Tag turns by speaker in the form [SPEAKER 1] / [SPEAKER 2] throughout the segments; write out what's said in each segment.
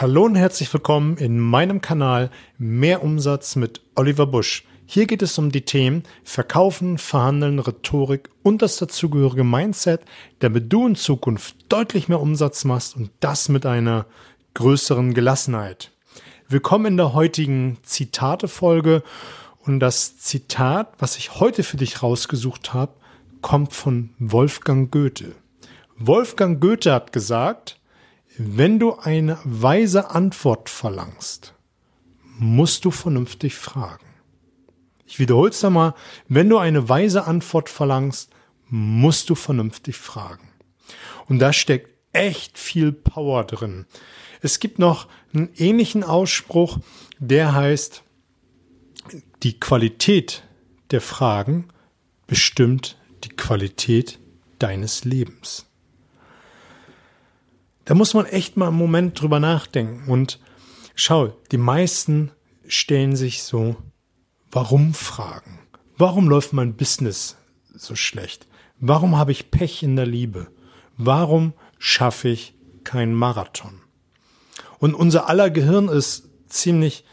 [SPEAKER 1] Hallo und herzlich willkommen in meinem Kanal Mehr Umsatz mit Oliver Busch. Hier geht es um die Themen Verkaufen, Verhandeln, Rhetorik und das dazugehörige Mindset, damit du in Zukunft deutlich mehr Umsatz machst und das mit einer größeren Gelassenheit. Willkommen in der heutigen Zitate-Folge und das Zitat, was ich heute für dich rausgesucht habe, kommt von Wolfgang Goethe. Wolfgang Goethe hat gesagt, wenn du eine weise Antwort verlangst, musst du vernünftig fragen. Ich wiederhole es einmal. Wenn du eine weise Antwort verlangst, musst du vernünftig fragen. Und da steckt echt viel Power drin. Es gibt noch einen ähnlichen Ausspruch, der heißt, die Qualität der Fragen bestimmt die Qualität deines Lebens. Da muss man echt mal einen Moment drüber nachdenken. Und schau, die meisten stellen sich so Warum-Fragen. Warum läuft mein Business so schlecht? Warum habe ich Pech in der Liebe? Warum schaffe ich keinen Marathon? Und unser aller Gehirn ist ziemlich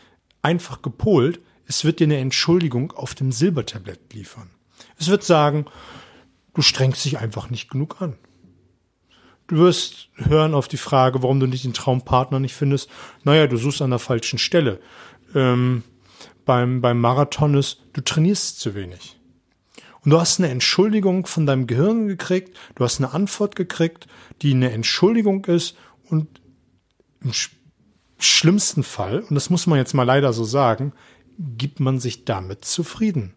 [SPEAKER 1] einfach gepolt. Es wird dir eine Entschuldigung auf dem Silbertablett liefern. Es wird sagen, du strengst dich einfach nicht genug an. Du wirst hören auf die Frage, warum du nicht den Traumpartner nicht findest. Naja, du suchst an der falschen Stelle. Ähm, beim, beim Marathon ist, du trainierst zu wenig. Und du hast eine Entschuldigung von deinem Gehirn gekriegt, du hast eine Antwort gekriegt, die eine Entschuldigung ist und im sch schlimmsten Fall, und das muss man jetzt mal leider so sagen, gibt man sich damit zufrieden.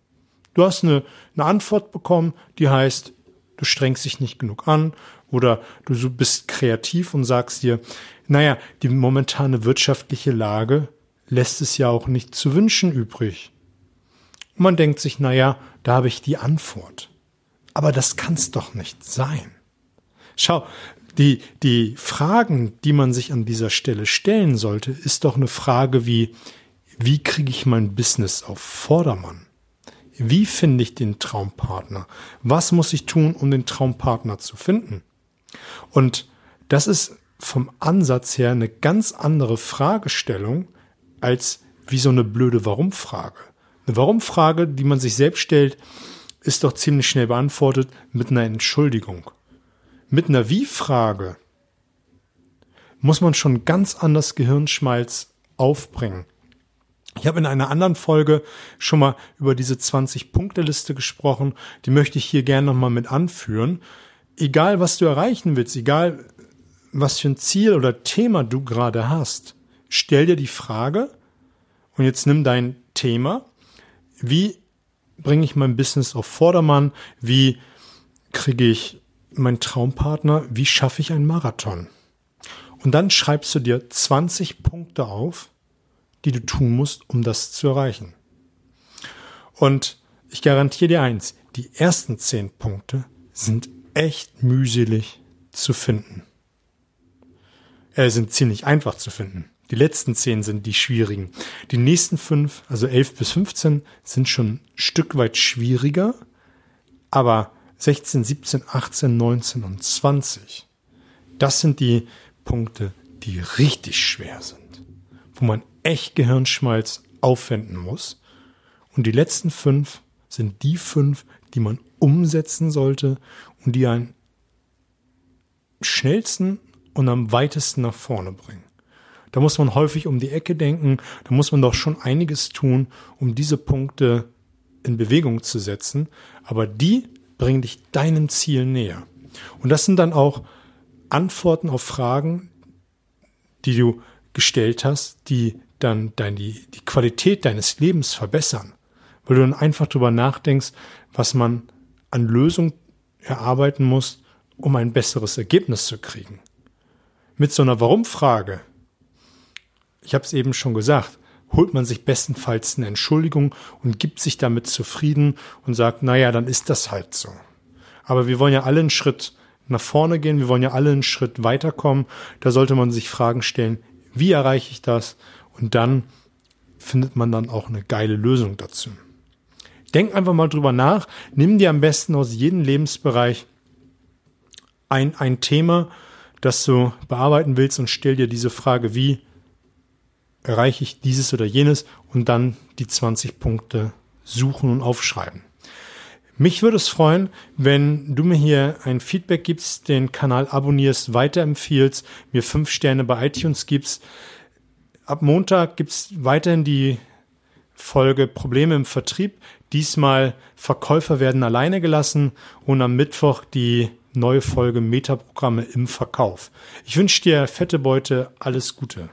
[SPEAKER 1] Du hast eine, eine Antwort bekommen, die heißt, du strengst dich nicht genug an oder du bist kreativ und sagst dir, naja, die momentane wirtschaftliche Lage lässt es ja auch nicht zu wünschen übrig. Und man denkt sich, naja, da habe ich die Antwort. Aber das kann's doch nicht sein. Schau, die, die Fragen, die man sich an dieser Stelle stellen sollte, ist doch eine Frage wie, wie kriege ich mein Business auf Vordermann? Wie finde ich den Traumpartner? Was muss ich tun, um den Traumpartner zu finden? Und das ist vom Ansatz her eine ganz andere Fragestellung als wie so eine blöde Warum-Frage. Eine Warum-Frage, die man sich selbst stellt, ist doch ziemlich schnell beantwortet mit einer Entschuldigung. Mit einer Wie-Frage muss man schon ganz anders Gehirnschmalz aufbringen. Ich habe in einer anderen Folge schon mal über diese 20-Punkte-Liste gesprochen. Die möchte ich hier gerne nochmal mit anführen egal was du erreichen willst, egal was für ein Ziel oder Thema du gerade hast, stell dir die Frage und jetzt nimm dein Thema, wie bringe ich mein Business auf Vordermann, wie kriege ich meinen Traumpartner, wie schaffe ich einen Marathon? Und dann schreibst du dir 20 Punkte auf, die du tun musst, um das zu erreichen. Und ich garantiere dir eins, die ersten 10 Punkte sind echt mühselig zu finden. Äh, sind ziemlich einfach zu finden. Die letzten zehn sind die schwierigen. Die nächsten fünf, also elf bis 15, sind schon ein Stück weit schwieriger. Aber 16, 17, 18, 19 und 20, das sind die Punkte, die richtig schwer sind. Wo man echt Gehirnschmalz aufwenden muss. Und die letzten fünf sind die fünf, die man umsetzen sollte und die einen schnellsten und am weitesten nach vorne bringen. Da muss man häufig um die Ecke denken, da muss man doch schon einiges tun, um diese Punkte in Bewegung zu setzen, aber die bringen dich deinem Ziel näher. Und das sind dann auch Antworten auf Fragen, die du gestellt hast, die dann dein, die, die Qualität deines Lebens verbessern, weil du dann einfach drüber nachdenkst, was man an Lösungen erarbeiten musst, um ein besseres Ergebnis zu kriegen. Mit so einer Warum-Frage, ich habe es eben schon gesagt, holt man sich bestenfalls eine Entschuldigung und gibt sich damit zufrieden und sagt, naja, dann ist das halt so. Aber wir wollen ja alle einen Schritt nach vorne gehen, wir wollen ja alle einen Schritt weiterkommen. Da sollte man sich Fragen stellen, wie erreiche ich das? Und dann findet man dann auch eine geile Lösung dazu. Denk einfach mal drüber nach. Nimm dir am besten aus jedem Lebensbereich ein, ein Thema, das du bearbeiten willst und stell dir diese Frage, wie erreiche ich dieses oder jenes und dann die 20 Punkte suchen und aufschreiben. Mich würde es freuen, wenn du mir hier ein Feedback gibst, den Kanal abonnierst, weiterempfiehlst, mir fünf Sterne bei iTunes gibst. Ab Montag gibt's weiterhin die Folge Probleme im Vertrieb. Diesmal Verkäufer werden alleine gelassen und am Mittwoch die neue Folge Metaprogramme im Verkauf. Ich wünsche dir fette Beute, alles Gute.